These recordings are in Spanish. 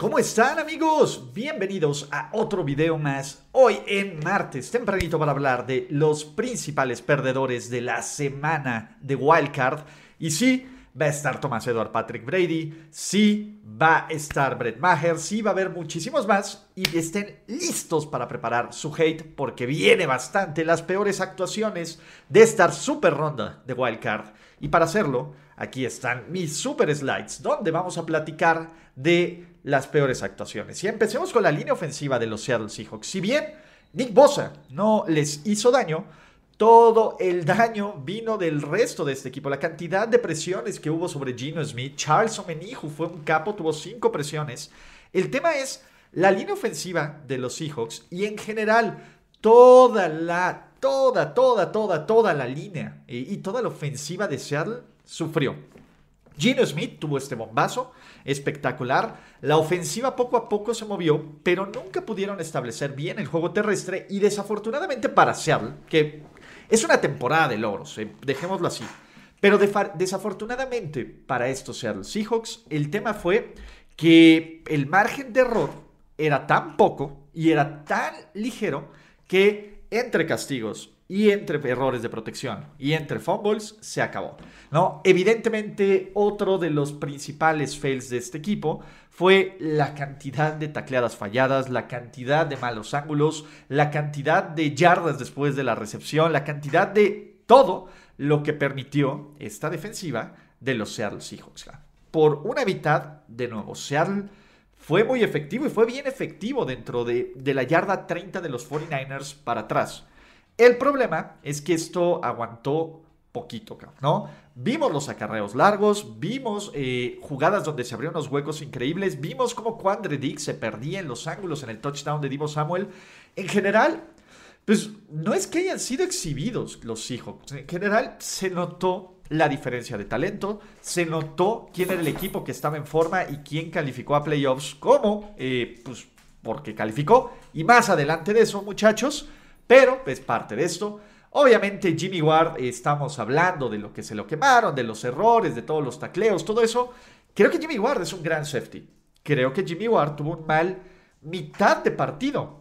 ¿Cómo están amigos? Bienvenidos a otro video más. Hoy en martes, tempranito para hablar de los principales perdedores de la semana de Wildcard. Y sí, va a estar Tomás Edward Patrick Brady, sí va a estar Brett Maher, sí va a haber muchísimos más y estén listos para preparar su hate porque viene bastante las peores actuaciones de esta super ronda de Wildcard. Y para hacerlo, aquí están mis super slides donde vamos a platicar de las peores actuaciones. Y empecemos con la línea ofensiva de los Seattle Seahawks. Si bien Nick Bosa no les hizo daño, todo el daño vino del resto de este equipo. La cantidad de presiones que hubo sobre Gino Smith, Charles Omenihu fue un capo, tuvo cinco presiones. El tema es la línea ofensiva de los Seahawks y en general toda la, toda, toda, toda, toda la línea y, y toda la ofensiva de Seattle sufrió. Gino Smith tuvo este bombazo espectacular. La ofensiva poco a poco se movió, pero nunca pudieron establecer bien el juego terrestre y desafortunadamente para Seattle, que es una temporada de logros, eh, dejémoslo así. Pero desafortunadamente para estos Seattle Seahawks, el tema fue que el margen de error era tan poco y era tan ligero que entre castigos y entre errores de protección y entre fumbles se acabó. ¿no? Evidentemente, otro de los principales fails de este equipo fue la cantidad de tacleadas falladas, la cantidad de malos ángulos, la cantidad de yardas después de la recepción, la cantidad de todo lo que permitió esta defensiva de los Seattle Seahawks. Por una mitad, de nuevo, Seattle fue muy efectivo y fue bien efectivo dentro de, la yarda 30 de los 49ers para atrás. El problema es que esto aguantó poquito, ¿no? Vimos los acarreos largos, vimos eh, jugadas donde se abrieron unos huecos increíbles, vimos cómo Quandre Dick se perdía en los ángulos en el touchdown de Divo Samuel. En general, pues no es que hayan sido exhibidos los Seahawks, en general se notó la diferencia de talento, se notó quién era el equipo que estaba en forma y quién calificó a playoffs, como, eh, pues porque calificó, y más adelante de eso, muchachos, pero es parte de esto. Obviamente Jimmy Ward, estamos hablando de lo que se lo quemaron, de los errores, de todos los tacleos, todo eso. Creo que Jimmy Ward es un gran safety. Creo que Jimmy Ward tuvo un mal mitad de partido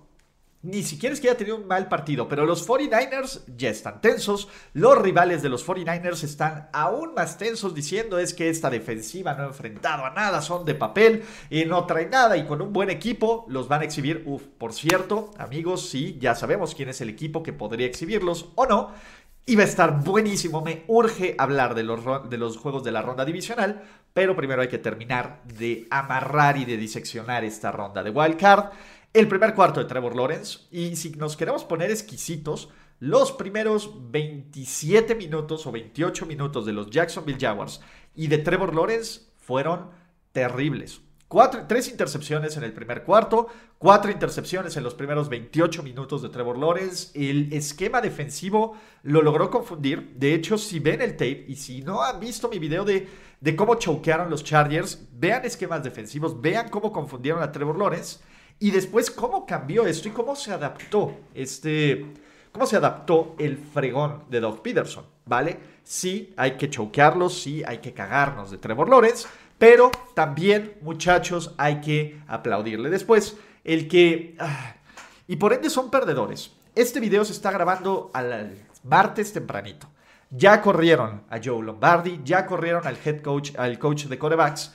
ni siquiera es que haya tenido un mal partido, pero los 49ers ya están tensos. Los rivales de los 49ers están aún más tensos diciendo es que esta defensiva no ha enfrentado a nada, son de papel y no trae nada y con un buen equipo los van a exhibir. Uf, por cierto, amigos, sí, ya sabemos quién es el equipo que podría exhibirlos o no. Va a estar buenísimo, me urge hablar de los, de los juegos de la ronda divisional, pero primero hay que terminar de amarrar y de diseccionar esta ronda de wildcard. El primer cuarto de Trevor Lawrence, y si nos queremos poner exquisitos, los primeros 27 minutos o 28 minutos de los Jacksonville Jaguars y de Trevor Lawrence fueron terribles. Tres intercepciones en el primer cuarto, cuatro intercepciones en los primeros 28 minutos de Trevor Lawrence. El esquema defensivo lo logró confundir. De hecho, si ven el tape y si no han visto mi video de, de cómo choquearon los Chargers, vean esquemas defensivos, vean cómo confundieron a Trevor Lawrence. Y después, ¿cómo cambió esto y cómo se adaptó este... ¿Cómo se adaptó el fregón de Doug Peterson? ¿Vale? Sí, hay que choquearlos, sí, hay que cagarnos de Trevor Lawrence, pero también, muchachos, hay que aplaudirle. Después, el que... Ah, y por ende son perdedores. Este video se está grabando al martes tempranito. Ya corrieron a Joe Lombardi, ya corrieron al head coach, al coach de corebacks,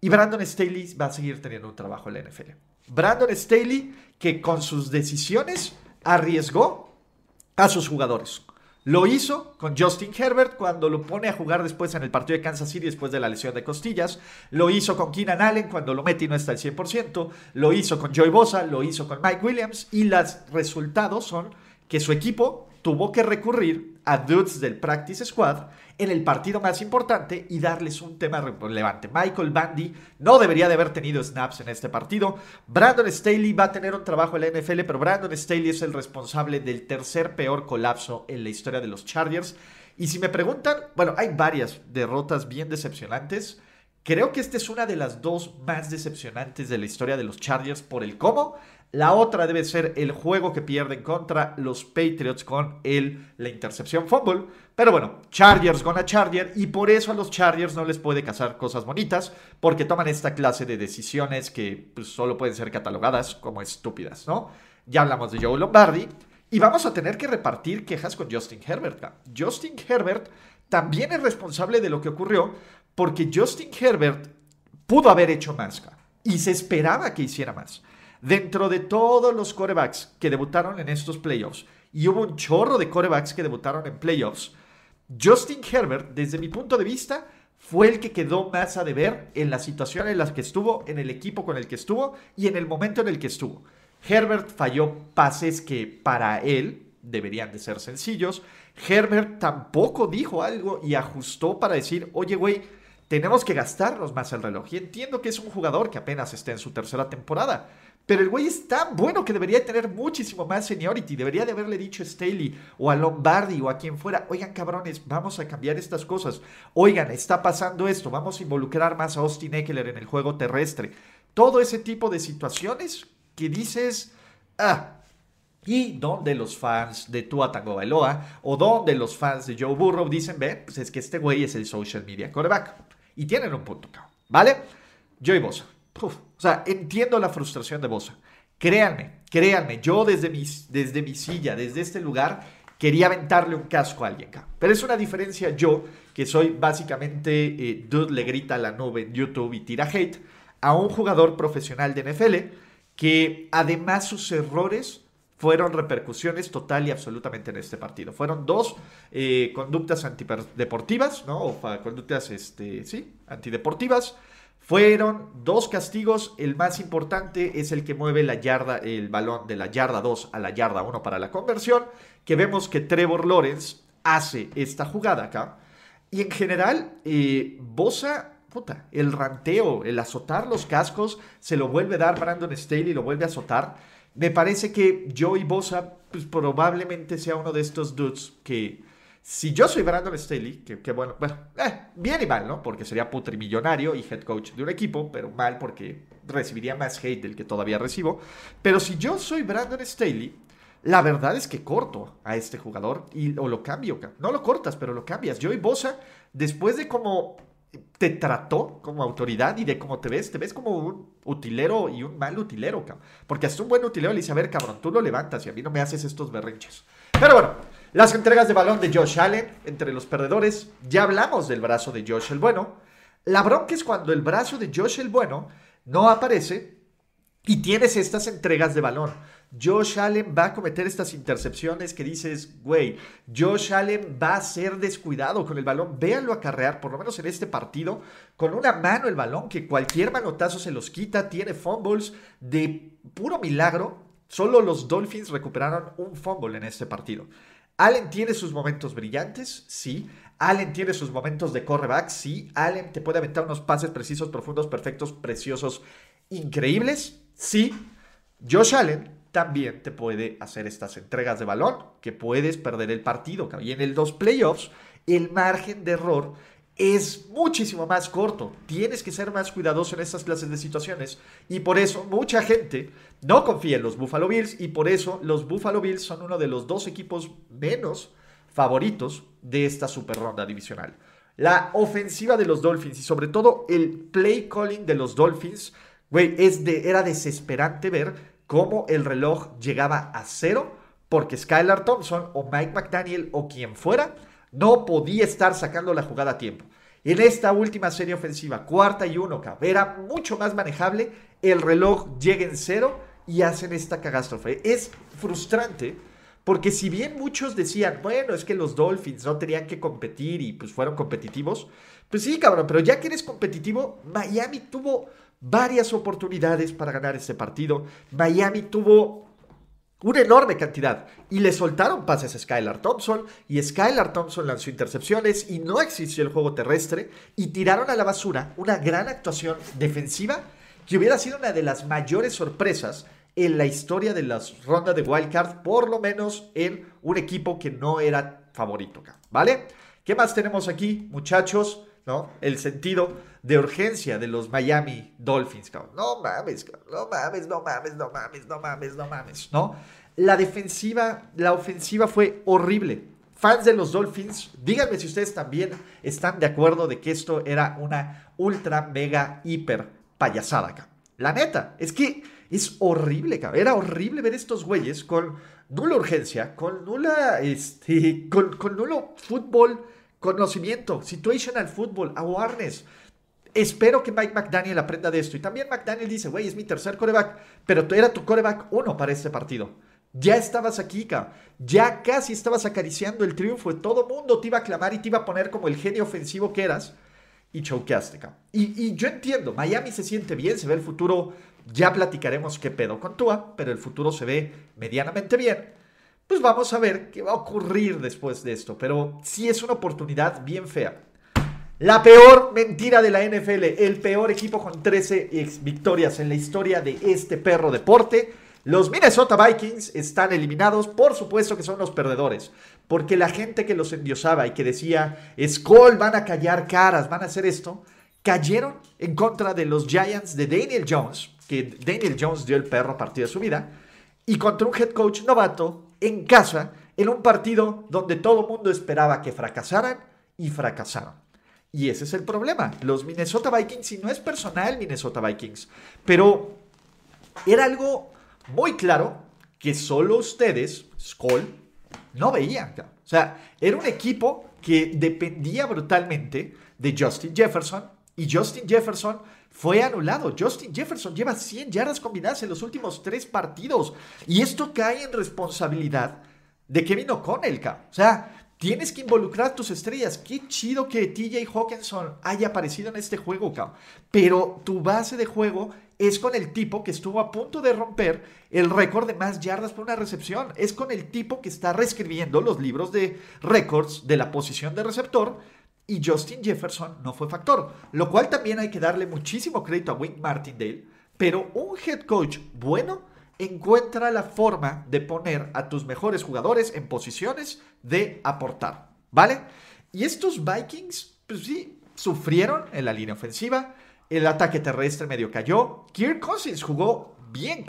y Brandon Staley va a seguir teniendo un trabajo en la NFL. Brandon Staley, que con sus decisiones arriesgó a sus jugadores. Lo hizo con Justin Herbert cuando lo pone a jugar después en el partido de Kansas City después de la lesión de costillas. Lo hizo con Keenan Allen cuando lo mete y no está al 100%. Lo hizo con Joey Bosa, lo hizo con Mike Williams. Y los resultados son que su equipo tuvo que recurrir a dudes del Practice Squad en el partido más importante y darles un tema relevante. Michael Bandy no debería de haber tenido snaps en este partido. Brandon Staley va a tener un trabajo en la NFL, pero Brandon Staley es el responsable del tercer peor colapso en la historia de los Chargers. Y si me preguntan, bueno, hay varias derrotas bien decepcionantes. Creo que esta es una de las dos más decepcionantes de la historia de los Chargers por el cómo. La otra debe ser el juego que pierden contra los Patriots con el, la intercepción fumble. Pero bueno, Chargers gana Charger y por eso a los Chargers no les puede casar cosas bonitas porque toman esta clase de decisiones que pues, solo pueden ser catalogadas como estúpidas, ¿no? Ya hablamos de Joe Lombardi y vamos a tener que repartir quejas con Justin Herbert. Justin Herbert también es responsable de lo que ocurrió porque Justin Herbert pudo haber hecho más y se esperaba que hiciera más. Dentro de todos los corebacks que debutaron en estos playoffs, y hubo un chorro de corebacks que debutaron en playoffs, Justin Herbert, desde mi punto de vista, fue el que quedó más a deber en la situación en la que estuvo, en el equipo con el que estuvo y en el momento en el que estuvo. Herbert falló pases que para él deberían de ser sencillos. Herbert tampoco dijo algo y ajustó para decir, oye, güey, tenemos que gastarnos más el reloj. Y entiendo que es un jugador que apenas está en su tercera temporada. Pero el güey es tan bueno que debería tener muchísimo más seniority. Debería de haberle dicho a Staley o a Lombardi o a quien fuera, oigan cabrones, vamos a cambiar estas cosas. Oigan, está pasando esto, vamos a involucrar más a Austin Eckler en el juego terrestre. Todo ese tipo de situaciones que dices, ah, y donde los fans de Tua Tagovailoa o donde los fans de Joe Burrow dicen, ve, pues es que este güey es el social media quarterback. Y tienen un punto, ¿vale? Joey Bosa. O sea, entiendo la frustración de Bosa. Créanme, créanme, yo desde mi, desde mi silla, desde este lugar, quería aventarle un casco a alguien acá. Pero es una diferencia yo, que soy básicamente eh, dude le grita a la nube en YouTube y tira hate, a un jugador profesional de NFL que además sus errores fueron repercusiones total y absolutamente en este partido. Fueron dos eh, conductas antideportivas, ¿no? O conductas, este, sí, antideportivas. Fueron dos castigos. El más importante es el que mueve la yarda, el balón de la yarda 2 a la yarda 1 para la conversión. Que vemos que Trevor Lawrence hace esta jugada acá. Y en general, eh, Bosa Puta, el ranteo, el azotar los cascos, se lo vuelve a dar Brandon Staley, lo vuelve a azotar. Me parece que Joey Bosa pues, probablemente sea uno de estos dudes que, si yo soy Brandon Staley, que, bueno, bueno eh, bien y mal, ¿no? Porque sería putrimillonario y head coach de un equipo, pero mal porque recibiría más hate del que todavía recibo. Pero si yo soy Brandon Staley, la verdad es que corto a este jugador y, o lo cambio. No lo cortas, pero lo cambias. Joey Bosa, después de como te trató como autoridad y de cómo te ves, te ves como un utilero y un mal utilero, cabrón. Porque hasta un buen utilero le dice, a ver, cabrón, tú lo levantas y a mí no me haces estos berrinches. Pero bueno, las entregas de balón de Josh Allen entre los perdedores, ya hablamos del brazo de Josh el bueno. La bronca es cuando el brazo de Josh el bueno no aparece y tienes estas entregas de balón. Josh Allen va a cometer estas intercepciones que dices, güey, Josh Allen va a ser descuidado con el balón. Véanlo acarrear, por lo menos en este partido, con una mano el balón, que cualquier manotazo se los quita, tiene fumbles de puro milagro. Solo los Dolphins recuperaron un fumble en este partido. Allen tiene sus momentos brillantes, sí. Allen tiene sus momentos de correback, sí. Allen te puede aventar unos pases precisos, profundos, perfectos, preciosos, increíbles, sí. Josh Allen también te puede hacer estas entregas de balón, que puedes perder el partido. Y en el dos playoffs, el margen de error es muchísimo más corto. Tienes que ser más cuidadoso en estas clases de situaciones. Y por eso mucha gente no confía en los Buffalo Bills. Y por eso los Buffalo Bills son uno de los dos equipos menos favoritos de esta super ronda divisional. La ofensiva de los Dolphins y sobre todo el play calling de los Dolphins, güey, de, era desesperante ver cómo el reloj llegaba a cero porque Skylar Thompson o Mike McDaniel o quien fuera no podía estar sacando la jugada a tiempo. En esta última serie ofensiva, cuarta y uno, era mucho más manejable, el reloj llega en cero y hacen esta catástrofe. Es frustrante porque si bien muchos decían, bueno, es que los Dolphins no tenían que competir y pues fueron competitivos, pues sí, cabrón, pero ya que eres competitivo, Miami tuvo varias oportunidades para ganar este partido. Miami tuvo una enorme cantidad. Y le soltaron pases a Skylar Thompson. Y Skylar Thompson lanzó intercepciones. Y no existió el juego terrestre. Y tiraron a la basura una gran actuación defensiva que hubiera sido una de las mayores sorpresas en la historia de las rondas de wildcard. Por lo menos en un equipo que no era favorito. ¿Vale? ¿Qué más tenemos aquí, muchachos? ¿No? El sentido de urgencia de los Miami Dolphins, No mames, no mames, no mames, no mames, no mames, no mames, ¿no? La defensiva, la ofensiva fue horrible. Fans de los Dolphins, díganme si ustedes también están de acuerdo de que esto era una ultra, mega, hiper payasada, acá. La neta, es que es horrible, cabrón. Era horrible ver estos güeyes con nula urgencia, con nula, este, con, con nulo fútbol conocimiento, situational football, awareness. Espero que Mike McDaniel aprenda de esto. Y también McDaniel dice, güey, es mi tercer coreback, pero era tu coreback uno para este partido. Ya estabas aquí, ca. Ya casi estabas acariciando el triunfo. Todo mundo te iba a clamar y te iba a poner como el genio ofensivo que eras. Y choqueaste, ca. Y, y yo entiendo, Miami se siente bien, se ve el futuro. Ya platicaremos qué pedo con Tua, pero el futuro se ve medianamente bien. Pues vamos a ver qué va a ocurrir después de esto. Pero sí es una oportunidad bien fea. La peor mentira de la NFL, el peor equipo con 13 victorias en la historia de este perro deporte. Los Minnesota Vikings están eliminados, por supuesto que son los perdedores, porque la gente que los endiosaba y que decía, Skull van a callar caras, van a hacer esto, cayeron en contra de los Giants de Daniel Jones, que Daniel Jones dio el perro a partir de su vida, y contra un head coach novato en casa, en un partido donde todo el mundo esperaba que fracasaran y fracasaron. Y ese es el problema. Los Minnesota Vikings, y no es personal Minnesota Vikings, pero era algo muy claro que solo ustedes, Skull, no veían. O sea, era un equipo que dependía brutalmente de Justin Jefferson y Justin Jefferson fue anulado. Justin Jefferson lleva 100 yardas combinadas en los últimos tres partidos y esto cae en responsabilidad de Kevin O'Connell. O sea, Tienes que involucrar tus estrellas. Qué chido que TJ Hawkinson haya aparecido en este juego. Pero tu base de juego es con el tipo que estuvo a punto de romper el récord de más yardas por una recepción. Es con el tipo que está reescribiendo los libros de récords de la posición de receptor. Y Justin Jefferson no fue factor. Lo cual también hay que darle muchísimo crédito a Wink Martindale. Pero un head coach bueno encuentra la forma de poner a tus mejores jugadores en posiciones de aportar, ¿vale? Y estos Vikings, pues sí, sufrieron en la línea ofensiva, el ataque terrestre medio cayó, Kirk Cousins jugó bien,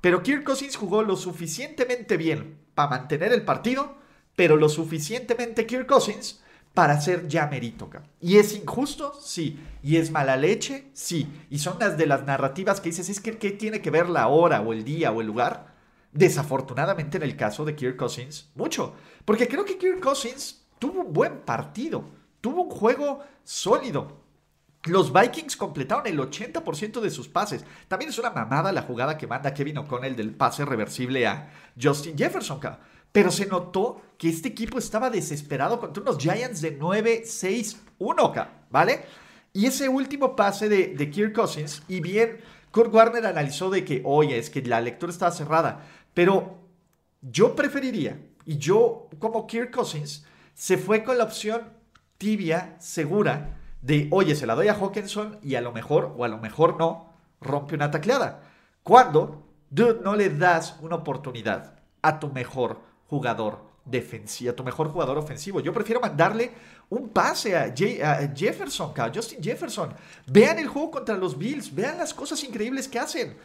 pero Kirk Cousins jugó lo suficientemente bien para mantener el partido, pero lo suficientemente Kirk Cousins para ser ya merítoca. ¿Y es injusto? Sí. ¿Y es mala leche? Sí. Y son las de las narrativas que dices, es que ¿qué tiene que ver la hora o el día o el lugar? Desafortunadamente en el caso de Kirk Cousins, mucho. Porque creo que Kirk Cousins tuvo un buen partido, tuvo un juego sólido. Los Vikings completaron el 80% de sus pases. También es una mamada la jugada que manda Kevin O'Connell del pase reversible a Justin Jefferson. Pero se notó que este equipo estaba desesperado contra unos Giants de 9-6-1, ¿vale? Y ese último pase de, de Kirk Cousins, y bien, Kurt Warner analizó de que, oye, es que la lectura estaba cerrada, pero yo preferiría, y yo como Kirk Cousins, se fue con la opción tibia, segura, de, oye, se la doy a Hawkinson y a lo mejor, o a lo mejor no, rompe una tacleada. Cuando, dude, no le das una oportunidad a tu mejor jugador defensivo, tu mejor jugador ofensivo. Yo prefiero mandarle un pase a, Jefferson, a Justin Jefferson. Vean el juego contra los Bills, vean las cosas increíbles que hacen.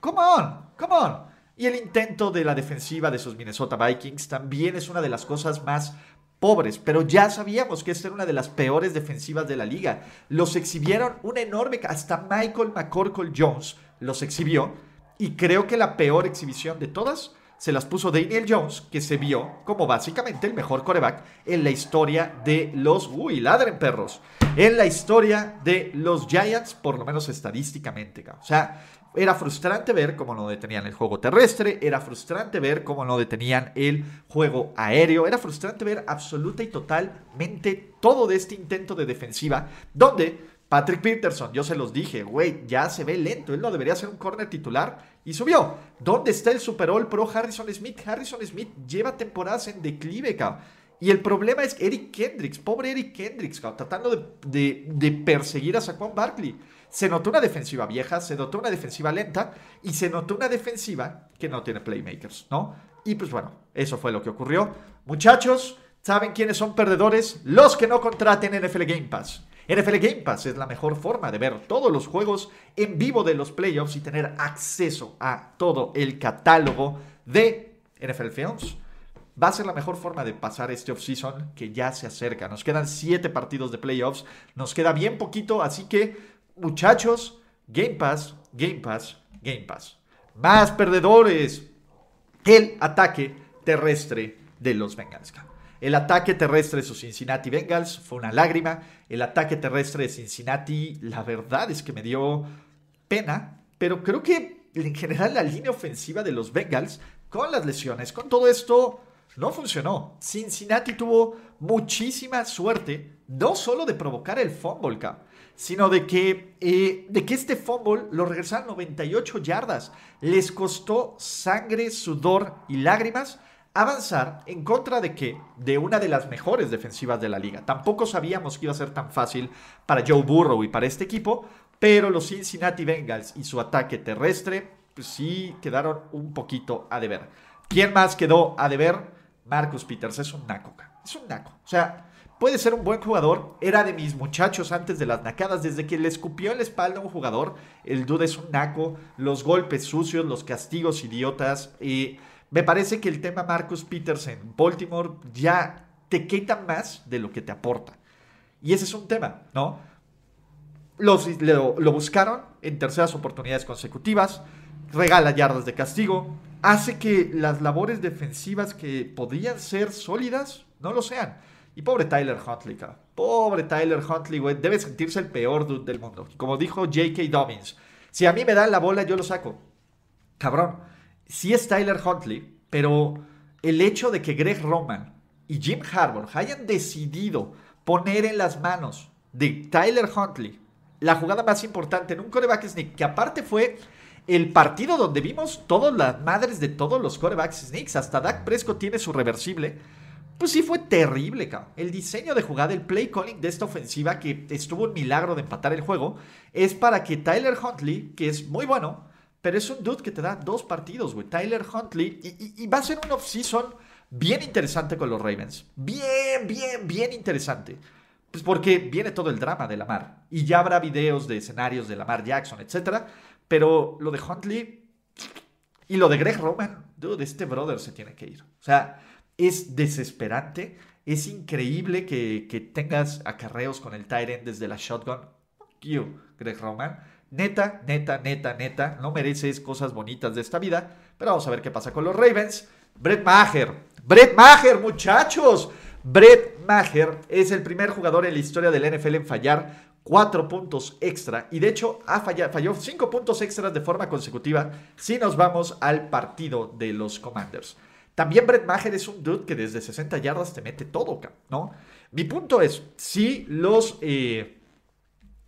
Come on, come on. Y el intento de la defensiva de esos Minnesota Vikings también es una de las cosas más pobres, pero ya sabíamos que esta era una de las peores defensivas de la liga. Los exhibieron una enorme, hasta Michael McCorkle Jones los exhibió, y creo que la peor exhibición de todas se las puso Daniel Jones, que se vio como básicamente el mejor coreback en la historia de los... Uy, ladren perros. En la historia de los Giants, por lo menos estadísticamente. O sea, era frustrante ver cómo no detenían el juego terrestre, era frustrante ver cómo no detenían el juego aéreo, era frustrante ver absoluta y totalmente todo de este intento de defensiva, donde Patrick Peterson, yo se los dije, güey, ya se ve lento, él no debería ser un corner titular y subió. ¿Dónde está el Super Bowl Pro Harrison Smith? Harrison Smith lleva temporadas en declive, cabrón. Y el problema es Eric Kendricks, pobre Eric Kendricks, tratando de, perseguir a Saquon Barkley. Se notó una defensiva vieja, se notó una defensiva lenta y se notó una defensiva que no tiene playmakers, ¿no? Y pues bueno, eso fue lo que ocurrió. Muchachos, ¿saben quiénes son perdedores? Los que no contraten NFL Game Pass. NFL Game Pass es la mejor forma de ver todos los juegos en vivo de los playoffs y tener acceso a todo el catálogo de NFL Films va a ser la mejor forma de pasar este offseason que ya se acerca. Nos quedan siete partidos de playoffs, nos queda bien poquito, así que muchachos, Game Pass, Game Pass, Game Pass. Más perdedores. El ataque terrestre de los Bengals. El ataque terrestre de sus Cincinnati Bengals fue una lágrima. El ataque terrestre de Cincinnati, la verdad es que me dio pena, pero creo que en general la línea ofensiva de los Bengals, con las lesiones, con todo esto, no funcionó. Cincinnati tuvo muchísima suerte, no solo de provocar el fumble, sino de que, eh, de que este fumble lo regresaron 98 yardas. Les costó sangre, sudor y lágrimas avanzar en contra de que de una de las mejores defensivas de la liga. Tampoco sabíamos que iba a ser tan fácil para Joe Burrow y para este equipo, pero los Cincinnati Bengals y su ataque terrestre pues sí quedaron un poquito a deber. ¿Quién más quedó a deber? Marcus Peters es un naco, es un naco. O sea, puede ser un buen jugador. Era de mis muchachos antes de las nacadas. Desde que le escupió en la espalda a un jugador, el dude es un naco. Los golpes sucios, los castigos idiotas. Y me parece que el tema Marcus Peters en Baltimore ya te quita más de lo que te aporta. Y ese es un tema, ¿no? Los, lo, lo buscaron en terceras oportunidades consecutivas. Regala yardas de castigo hace que las labores defensivas que podrían ser sólidas no lo sean. Y pobre Tyler Huntley. Pobre Tyler Huntley, güey. Debe sentirse el peor dude del mundo. Como dijo J.K. Dobbins. Si a mí me dan la bola, yo lo saco. Cabrón. Sí es Tyler Huntley, pero el hecho de que Greg Roman y Jim Harbour hayan decidido poner en las manos de Tyler Huntley la jugada más importante en un coreback sneak, que aparte fue el partido donde vimos todas las madres de todos los corebacks sneaks, hasta Dak Prescott tiene su reversible, pues sí fue terrible, cabrón. El diseño de jugada, el play calling de esta ofensiva, que estuvo un milagro de empatar el juego, es para que Tyler Huntley, que es muy bueno, pero es un dude que te da dos partidos, güey. Tyler Huntley, y, va a ser un off-season bien interesante con los Ravens. Bien, bien, bien interesante. Pues porque viene todo el drama de Lamar. Y ya habrá videos de escenarios de Lamar Jackson, etcétera. Pero lo de Huntley y lo de Greg Roman, dude, este brother se tiene que ir. O sea, es desesperante. Es increíble que, tengas acarreos con el Tyrant desde la shotgun. You, Greg Roman. Neta, neta, neta, neta. No mereces cosas bonitas de esta vida. Pero vamos a ver qué pasa con los Ravens. Brett Maher. Brett Maher, muchachos. Brett Maher es el primer jugador en la historia del NFL en fallar cuatro puntos extra y de hecho ha fallado, falló cinco puntos extras de forma consecutiva si nos vamos al partido de los Commanders. También Brett Maher es un dude que desde 60 yardas te mete todo, ¿no? Mi punto es, si los... Eh,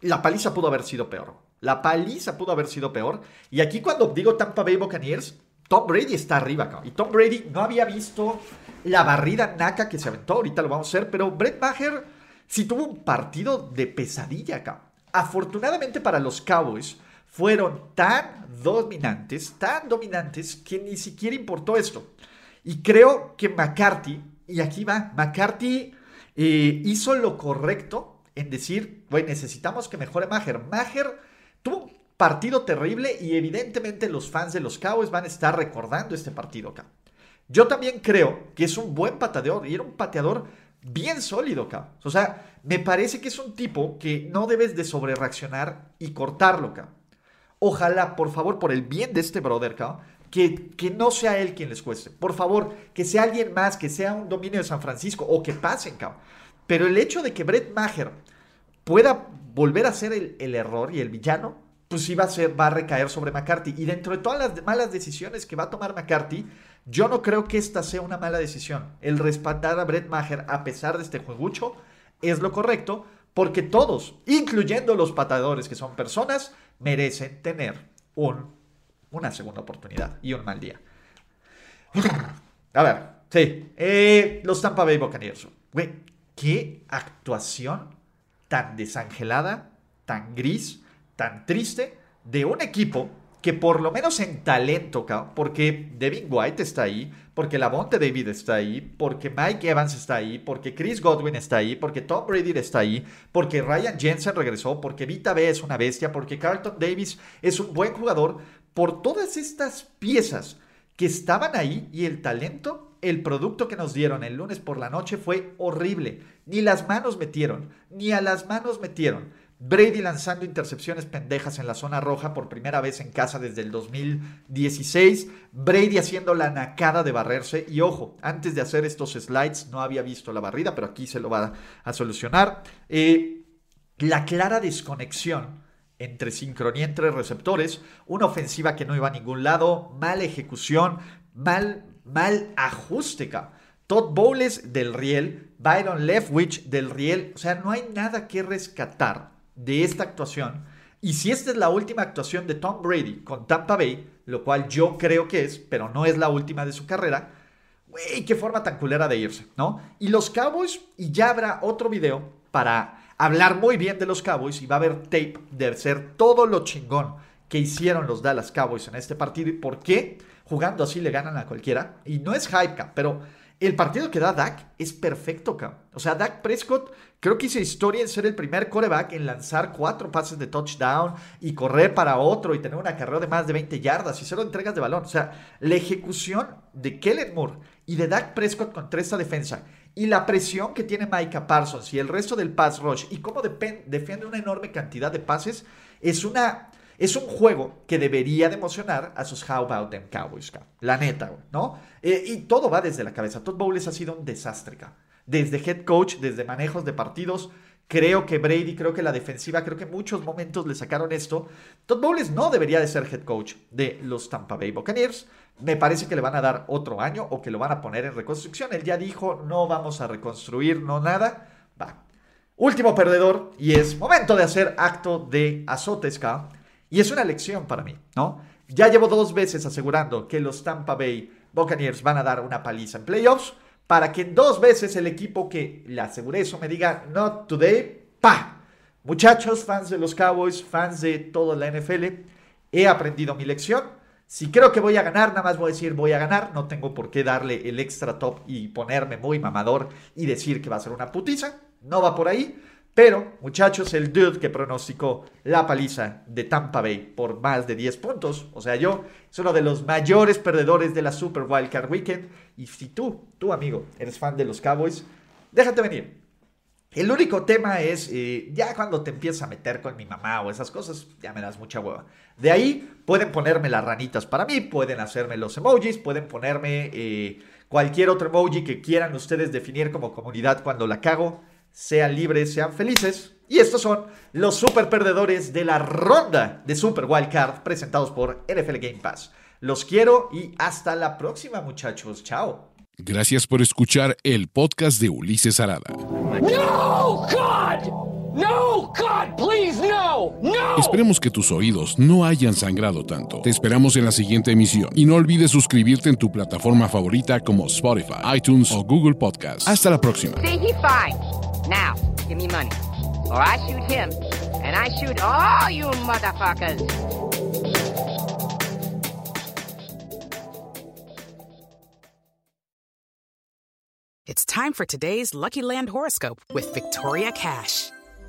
la paliza pudo haber sido peor. La paliza pudo haber sido peor. Y aquí cuando digo Tampa Bay Buccaneers, Tom Brady está arriba, Y Tom Brady no había visto la barrida naca que se aventó. Ahorita lo vamos a hacer. Pero Brett Maher si tuvo un partido de pesadilla acá. Afortunadamente para los Cowboys, fueron tan dominantes, tan dominantes, que ni siquiera importó esto. Y creo que McCarthy, y aquí va, McCarthy eh, hizo lo correcto en decir, güey, necesitamos que mejore Maher. Maher tuvo un partido terrible y evidentemente los fans de los Cowboys van a estar recordando este partido acá. Yo también creo que es un buen pateador y era un pateador bien sólido, cabrón. O sea, me parece que es un tipo que no debes de sobrereaccionar y cortarlo, cabrón. Ojalá, por favor, por el bien de este brother, cabrón, que, que, no sea él quien les cueste. Por favor, que sea alguien más, que sea un dominio de San Francisco o que pasen, cabrón. Pero el hecho de que Brett Maher pueda volver a ser el, el error y el villano, pues sí va a, ser, va a recaer sobre McCarthy. Y dentro de todas las malas decisiones que va a tomar McCarthy, yo no creo que esta sea una mala decisión. El respaldar a Brett Maher a pesar de este juegucho es lo correcto porque todos, incluyendo los patadores que son personas, merecen tener un, una segunda oportunidad y un mal día. A ver, sí, eh, los Tampa Bay Buccaneers. Güey, qué actuación tan desangelada, tan gris, tan triste de un equipo que por lo menos en talento, porque Devin White está ahí, porque Lavonte David está ahí, porque Mike Evans está ahí, porque Chris Godwin está ahí, porque Tom Brady está ahí, porque Ryan Jensen regresó, porque Vita B es una bestia, porque Carlton Davis es un buen jugador, por todas estas piezas que estaban ahí y el talento, el producto que nos dieron el lunes por la noche fue horrible. Ni las manos metieron, ni a las manos metieron. Brady lanzando intercepciones pendejas en la zona roja por primera vez en casa desde el 2016. Brady haciendo la nacada de barrerse. Y ojo, antes de hacer estos slides no había visto la barrida, pero aquí se lo va a solucionar. Eh, la clara desconexión entre sincronía entre receptores, una ofensiva que no iba a ningún lado, mala ejecución, mal, mal ajuste. Todd Bowles del riel, Byron Leftwich del riel, o sea, no hay nada que rescatar de esta actuación. Y si esta es la última actuación de Tom Brady con Tampa Bay, lo cual yo creo que es, pero no es la última de su carrera, güey, qué forma tan culera de irse, ¿no? Y los Cowboys, y ya habrá otro video para hablar muy bien de los Cowboys y va a haber tape de ser todo lo chingón que hicieron los Dallas Cowboys en este partido y por qué jugando así le ganan a cualquiera. Y no es hype, pero el partido que da Dak es perfecto, cabrón. O sea, Dak Prescott creo que hizo historia en ser el primer coreback en lanzar cuatro pases de touchdown y correr para otro y tener una carrera de más de 20 yardas y cero entregas de balón. O sea, la ejecución de Kellen Moore y de Dak Prescott contra esta defensa y la presión que tiene Micah Parsons y el resto del pass rush y cómo defiende una enorme cantidad de pases es una es un juego que debería de emocionar a sus How About Them Cowboys, la neta, ¿no? Eh, y todo va desde la cabeza. Todd Bowles ha sido un desastre, desde head coach, desde manejos de partidos. Creo que Brady, creo que la defensiva, creo que muchos momentos le sacaron esto. Todd Bowles no debería de ser head coach de los Tampa Bay Buccaneers. Me parece que le van a dar otro año o que lo van a poner en reconstrucción. Él ya dijo, no vamos a reconstruir, no nada. Va. Último perdedor y es momento de hacer acto de azotes, y es una lección para mí, ¿no? Ya llevo dos veces asegurando que los Tampa Bay Buccaneers van a dar una paliza en playoffs para que dos veces el equipo que le aseguré eso me diga, not today, pa. Muchachos, fans de los Cowboys, fans de toda la NFL, he aprendido mi lección. Si creo que voy a ganar, nada más voy a decir voy a ganar. No tengo por qué darle el extra top y ponerme muy mamador y decir que va a ser una putiza. No va por ahí. Pero, muchachos, el dude que pronosticó la paliza de Tampa Bay por más de 10 puntos, o sea, yo, es uno de los mayores perdedores de la Super Wildcard Weekend. Y si tú, tú amigo, eres fan de los Cowboys, déjate venir. El único tema es, eh, ya cuando te empiezas a meter con mi mamá o esas cosas, ya me das mucha hueva. De ahí pueden ponerme las ranitas para mí, pueden hacerme los emojis, pueden ponerme eh, cualquier otro emoji que quieran ustedes definir como comunidad cuando la cago sean libres, sean felices. Y estos son los super perdedores de la ronda de Super Wild Card presentados por NFL Game Pass. Los quiero y hasta la próxima, muchachos. Chao. Gracias por escuchar el podcast de Ulises Arada. No, God! No, God, please, no, no. Esperemos que tus oídos no hayan sangrado tanto. Te esperamos en la siguiente emisión y no olvides suscribirte en tu plataforma favorita como Spotify, iTunes o Google Podcast. Hasta la próxima. Now, give me money. Or I shoot him, and I shoot all you motherfuckers. It's time for today's Lucky Land horoscope with Victoria Cash.